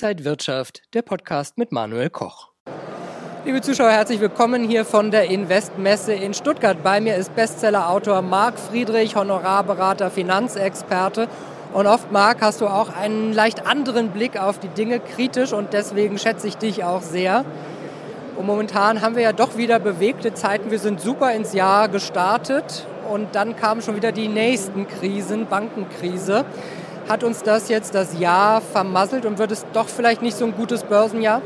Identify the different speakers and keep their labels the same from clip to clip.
Speaker 1: Inside Wirtschaft, der Podcast mit Manuel Koch. Liebe Zuschauer, herzlich willkommen hier von der Investmesse in Stuttgart. Bei mir ist Bestsellerautor Marc Friedrich, Honorarberater, Finanzexperte. Und oft, Marc, hast du auch einen leicht anderen Blick auf die Dinge, kritisch und deswegen schätze ich dich auch sehr. Und momentan haben wir ja doch wieder bewegte Zeiten. Wir sind super ins Jahr gestartet und dann kamen schon wieder die nächsten Krisen, Bankenkrise. Hat uns das jetzt das Jahr vermasselt und wird es doch vielleicht nicht so ein gutes Börsenjahr?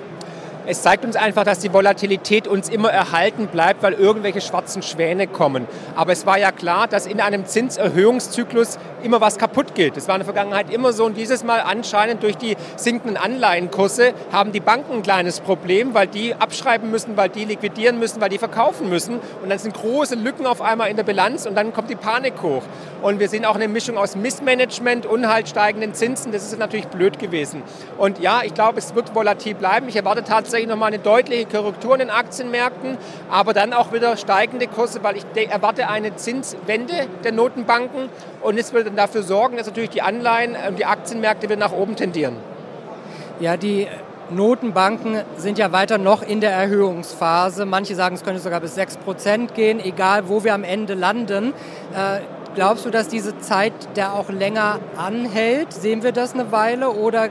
Speaker 2: Es zeigt uns einfach, dass die Volatilität uns immer erhalten bleibt, weil irgendwelche schwarzen Schwäne kommen. Aber es war ja klar, dass in einem Zinserhöhungszyklus immer was kaputt geht. Das war in der Vergangenheit immer so und dieses Mal anscheinend durch die sinkenden Anleihenkurse haben die Banken ein kleines Problem, weil die abschreiben müssen, weil die liquidieren müssen, weil die verkaufen müssen und dann sind große Lücken auf einmal in der Bilanz und dann kommt die Panik hoch. Und wir sehen auch eine Mischung aus Missmanagement und halt steigenden Zinsen. Das ist natürlich blöd gewesen. Und ja, ich glaube, es wird volatil bleiben. Ich erwarte tatsächlich tatsächlich nochmal eine deutliche Korrektur in den Aktienmärkten, aber dann auch wieder steigende Kurse, weil ich erwarte eine Zinswende der Notenbanken und es wird dann dafür sorgen, dass natürlich die Anleihen und die Aktienmärkte wieder nach oben tendieren.
Speaker 1: Ja, die Notenbanken sind ja weiter noch in der Erhöhungsphase. Manche sagen, es könnte sogar bis 6 Prozent gehen, egal wo wir am Ende landen. Äh, glaubst du, dass diese Zeit der auch länger anhält? Sehen wir das eine Weile oder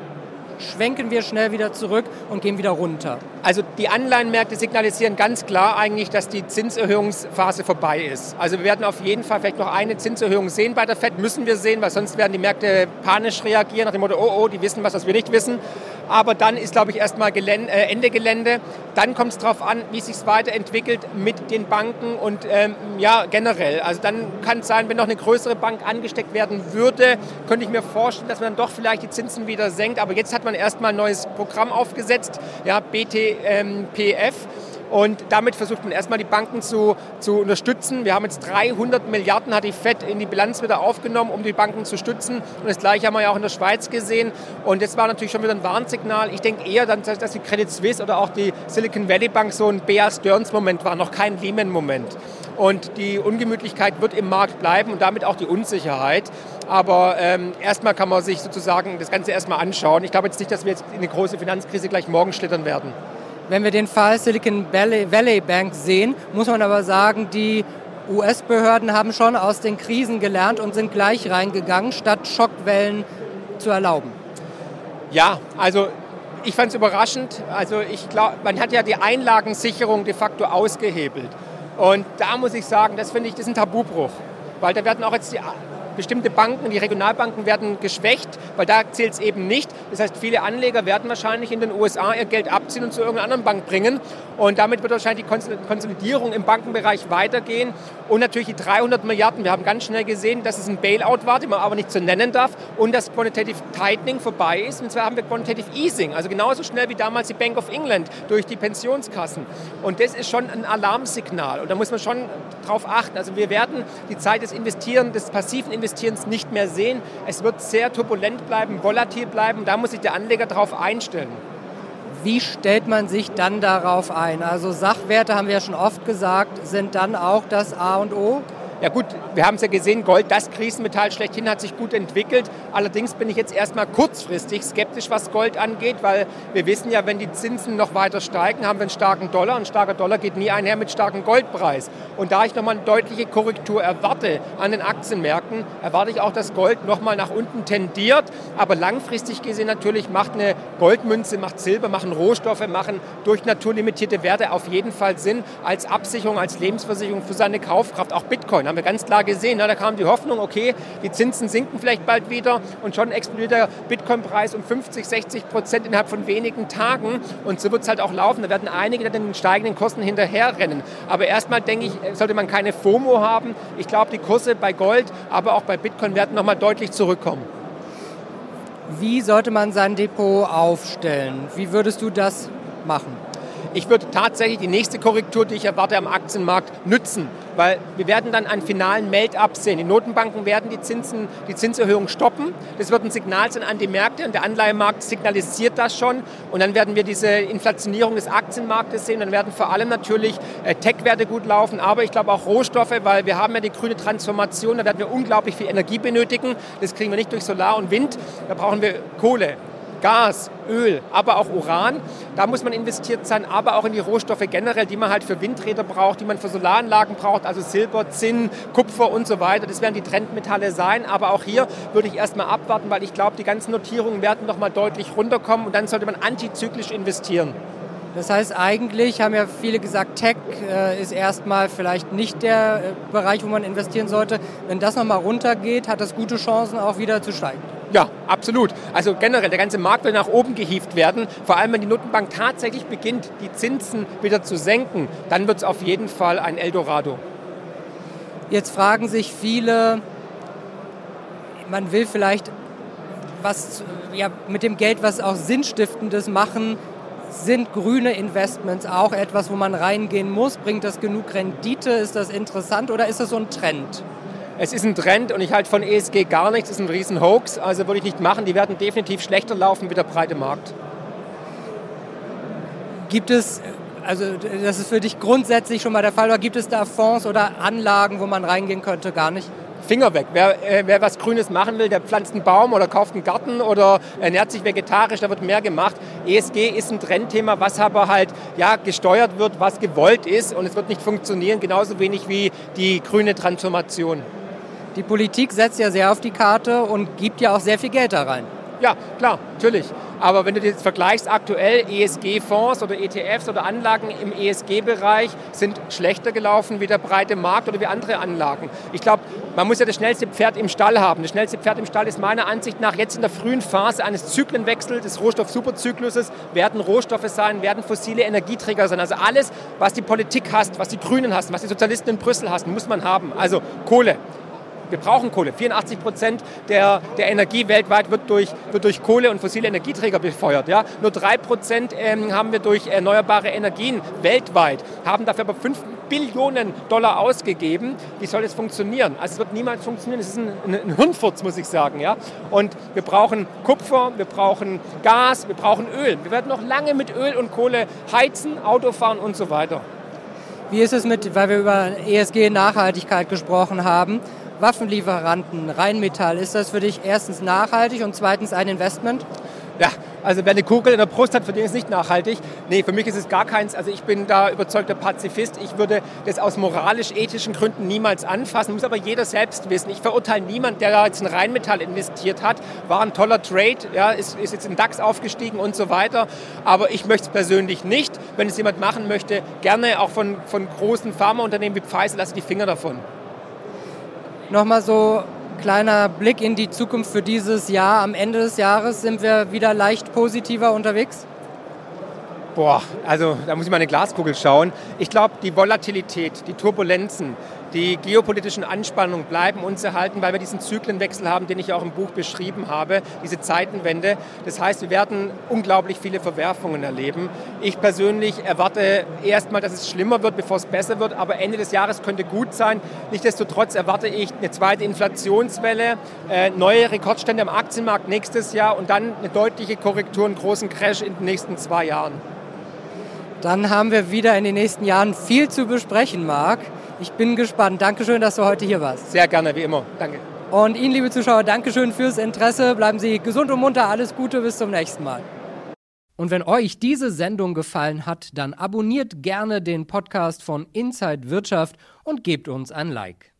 Speaker 1: schwenken wir schnell wieder zurück und gehen wieder runter.
Speaker 2: Also die Anleihenmärkte signalisieren ganz klar eigentlich, dass die Zinserhöhungsphase vorbei ist. Also wir werden auf jeden Fall vielleicht noch eine Zinserhöhung sehen bei der FED, müssen wir sehen, weil sonst werden die Märkte panisch reagieren nach dem Motto, oh, oh, die wissen was, was wir nicht wissen. Aber dann ist, glaube ich, erstmal Gelände, äh, Ende Gelände. Dann kommt es darauf an, wie sich es weiterentwickelt mit den Banken und ähm, ja, generell. Also dann kann es sein, wenn noch eine größere Bank angesteckt werden würde, könnte ich mir vorstellen, dass man dann doch vielleicht die Zinsen wieder senkt. Aber jetzt hat man erstmal ein neues Programm aufgesetzt, ja, BTPF. Und damit versucht man erstmal die Banken zu, zu unterstützen. Wir haben jetzt 300 Milliarden, hat die FED in die Bilanz wieder aufgenommen, um die Banken zu stützen. Und das gleiche haben wir ja auch in der Schweiz gesehen. Und das war natürlich schon wieder ein Warnsignal. Ich denke eher, dass die Credit Suisse oder auch die Silicon Valley Bank so ein Bear Stearns-Moment war, noch kein Lehman-Moment. Und die Ungemütlichkeit wird im Markt bleiben und damit auch die Unsicherheit. Aber ähm, erstmal kann man sich sozusagen das Ganze erstmal anschauen. Ich glaube jetzt nicht, dass wir jetzt in eine große Finanzkrise gleich morgen schlittern werden.
Speaker 1: Wenn wir den Fall Silicon Valley Bank sehen, muss man aber sagen, die US-Behörden haben schon aus den Krisen gelernt und sind gleich reingegangen, statt Schockwellen zu erlauben.
Speaker 2: Ja, also ich fand es überraschend. Also ich glaube, man hat ja die Einlagensicherung de facto ausgehebelt. Und da muss ich sagen, das finde ich, das ist ein Tabubruch. Weil da werden auch jetzt die bestimmte Banken, die Regionalbanken werden geschwächt, weil da zählt es eben nicht. Das heißt, viele Anleger werden wahrscheinlich in den USA ihr Geld abziehen und zu irgendeiner anderen Bank bringen. Und damit wird wahrscheinlich die Konsolidierung im Bankenbereich weitergehen. Und natürlich die 300 Milliarden. Wir haben ganz schnell gesehen, dass es ein Bailout war, den man aber nicht so nennen darf. Und dass Quantitative Tightening vorbei ist. Und zwar haben wir Quantitative Easing. Also genauso schnell wie damals die Bank of England durch die Pensionskassen. Und das ist schon ein Alarmsignal. Und da muss man schon drauf achten. Also wir werden die Zeit des Investieren, des passiven Investierens nicht mehr sehen. Es wird sehr turbulent bleiben, volatil bleiben. Da muss sich der Anleger darauf einstellen.
Speaker 1: Wie stellt man sich dann darauf ein? Also Sachwerte, haben wir ja schon oft gesagt, sind dann auch das A und O?
Speaker 2: Ja gut, wir haben es ja gesehen, Gold, das Krisenmetall schlechthin, hat sich gut entwickelt. Allerdings bin ich jetzt erstmal kurzfristig skeptisch, was Gold angeht, weil wir wissen ja, wenn die Zinsen noch weiter steigen, haben wir einen starken Dollar. Ein starker Dollar geht nie einher mit starkem Goldpreis. Und da ich nochmal eine deutliche Korrektur erwarte an den Aktienmärkten, erwarte ich auch, dass Gold nochmal nach unten tendiert. Aber langfristig gesehen natürlich macht eine Goldmünze, macht Silber, machen Rohstoffe, machen durch naturlimitierte Werte auf jeden Fall Sinn als Absicherung, als Lebensversicherung für seine Kaufkraft. Auch Bitcoin haben wir ganz klar gesehen. da kam die Hoffnung, okay, die Zinsen sinken vielleicht bald wieder und schon explodiert der Bitcoin-Preis um 50, 60 Prozent innerhalb von wenigen Tagen. Und so wird es halt auch laufen. Da werden einige den steigenden Kosten hinterherrennen. Aber erstmal denke ich, sollte man keine FOMO haben. Ich glaube, die Kurse bei Gold, aber auch bei Bitcoin werden nochmal deutlich zurückkommen.
Speaker 1: Wie sollte man sein Depot aufstellen? Wie würdest du das machen?
Speaker 2: Ich würde tatsächlich die nächste Korrektur, die ich erwarte am Aktienmarkt, nützen, weil wir werden dann einen finalen Meld-up sehen. Die Notenbanken werden die, Zinsen, die Zinserhöhung stoppen. Das wird ein Signal sein an die Märkte und der Anleihemarkt signalisiert das schon. Und dann werden wir diese Inflationierung des Aktienmarktes sehen. Dann werden vor allem natürlich äh, Tech-Werte gut laufen, aber ich glaube auch Rohstoffe, weil wir haben ja die grüne Transformation, da werden wir unglaublich viel Energie benötigen. Das kriegen wir nicht durch Solar und Wind, da brauchen wir Kohle. Gas, Öl, aber auch Uran. Da muss man investiert sein, aber auch in die Rohstoffe generell, die man halt für Windräder braucht, die man für Solaranlagen braucht, also Silber, Zinn, Kupfer und so weiter. Das werden die Trendmetalle sein. Aber auch hier würde ich erstmal abwarten, weil ich glaube, die ganzen Notierungen werden noch mal deutlich runterkommen und dann sollte man antizyklisch investieren.
Speaker 1: Das heißt, eigentlich haben ja viele gesagt, Tech äh, ist erstmal vielleicht nicht der äh, Bereich, wo man investieren sollte. Wenn das nochmal runtergeht, hat das gute Chancen, auch wieder zu steigen.
Speaker 2: Ja, absolut. Also generell, der ganze Markt will nach oben gehievt werden. Vor allem, wenn die Notenbank tatsächlich beginnt, die Zinsen wieder zu senken, dann wird es auf jeden Fall ein Eldorado.
Speaker 1: Jetzt fragen sich viele, man will vielleicht was ja, mit dem Geld was auch Sinnstiftendes machen. Sind grüne Investments auch etwas, wo man reingehen muss? Bringt das genug Rendite? Ist das interessant oder ist das so ein Trend?
Speaker 2: Es ist ein Trend und ich halte von ESG gar nichts. Es ist ein riesen Hoax, also würde ich nicht machen. Die werden definitiv schlechter laufen wie der breite Markt.
Speaker 1: Gibt es, also das ist für dich grundsätzlich schon mal der Fall, oder gibt es da Fonds oder Anlagen, wo man reingehen könnte? Gar nicht?
Speaker 2: Finger weg. Wer, äh, wer was Grünes machen will, der pflanzt einen Baum oder kauft einen Garten oder ernährt sich vegetarisch, da wird mehr gemacht. ESG ist ein Trendthema, was aber halt ja, gesteuert wird, was gewollt ist und es wird nicht funktionieren, genauso wenig wie die grüne Transformation.
Speaker 1: Die Politik setzt ja sehr auf die Karte und gibt ja auch sehr viel Geld da rein.
Speaker 2: Ja, klar, natürlich. Aber wenn du jetzt vergleichst, aktuell ESG-Fonds oder ETFs oder Anlagen im ESG-Bereich sind schlechter gelaufen wie der breite Markt oder wie andere Anlagen. Ich glaube, man muss ja das schnellste Pferd im Stall haben. Das schnellste Pferd im Stall ist meiner Ansicht nach jetzt in der frühen Phase eines Zyklenwechsels des Rohstoff-Superzykluses werden Rohstoffe sein, werden fossile Energieträger sein. Also alles, was die Politik hasst, was die Grünen hassen, was die Sozialisten in Brüssel hassen, muss man haben. Also Kohle, wir brauchen Kohle. 84 Prozent der, der Energie weltweit wird durch, wird durch Kohle und fossile Energieträger befeuert. Ja? Nur 3 Prozent ähm, haben wir durch erneuerbare Energien weltweit, haben dafür aber 5 Billionen Dollar ausgegeben. Wie soll es funktionieren? Also es wird niemals funktionieren. Es ist ein, ein, ein Hirnfurz, muss ich sagen. Ja? Und wir brauchen Kupfer, wir brauchen Gas, wir brauchen Öl. Wir werden noch lange mit Öl und Kohle heizen, Auto fahren und so weiter.
Speaker 1: Wie ist es mit, weil wir über ESG-Nachhaltigkeit gesprochen haben, Waffenlieferanten, Rheinmetall, ist das für dich erstens nachhaltig und zweitens ein Investment?
Speaker 2: Ja, also wer eine Kugel in der Brust hat, für den ist es nicht nachhaltig. Nee, für mich ist es gar keins. Also ich bin da überzeugter Pazifist. Ich würde das aus moralisch-ethischen Gründen niemals anfassen. Muss aber jeder selbst wissen. Ich verurteile niemanden, der da jetzt in Rheinmetall investiert hat. War ein toller Trade, ja, ist, ist jetzt in DAX aufgestiegen und so weiter. Aber ich möchte es persönlich nicht. Wenn es jemand machen möchte, gerne auch von, von großen Pharmaunternehmen wie Pfizer, lasse die Finger davon.
Speaker 1: Nochmal so kleiner Blick in die Zukunft für dieses Jahr. Am Ende des Jahres sind wir wieder leicht positiver unterwegs?
Speaker 2: Boah, also da muss ich mal eine Glaskugel schauen. Ich glaube, die Volatilität, die Turbulenzen, die geopolitischen Anspannungen bleiben uns erhalten, weil wir diesen Zyklenwechsel haben, den ich auch im Buch beschrieben habe, diese Zeitenwende. Das heißt, wir werden unglaublich viele Verwerfungen erleben. Ich persönlich erwarte erstmal, dass es schlimmer wird, bevor es besser wird, aber Ende des Jahres könnte gut sein. Nichtsdestotrotz erwarte ich eine zweite Inflationswelle, äh, neue Rekordstände am Aktienmarkt nächstes Jahr und dann eine deutliche Korrektur, einen großen Crash in den nächsten zwei Jahren.
Speaker 1: Dann haben wir wieder in den nächsten Jahren viel zu besprechen, Marc. Ich bin gespannt. Dankeschön, dass du heute hier warst.
Speaker 2: Sehr gerne, wie immer. Danke.
Speaker 1: Und Ihnen, liebe Zuschauer, Dankeschön fürs Interesse. Bleiben Sie gesund und munter. Alles Gute, bis zum nächsten Mal. Und wenn euch diese Sendung gefallen hat, dann abonniert gerne den Podcast von Inside Wirtschaft und gebt uns ein Like.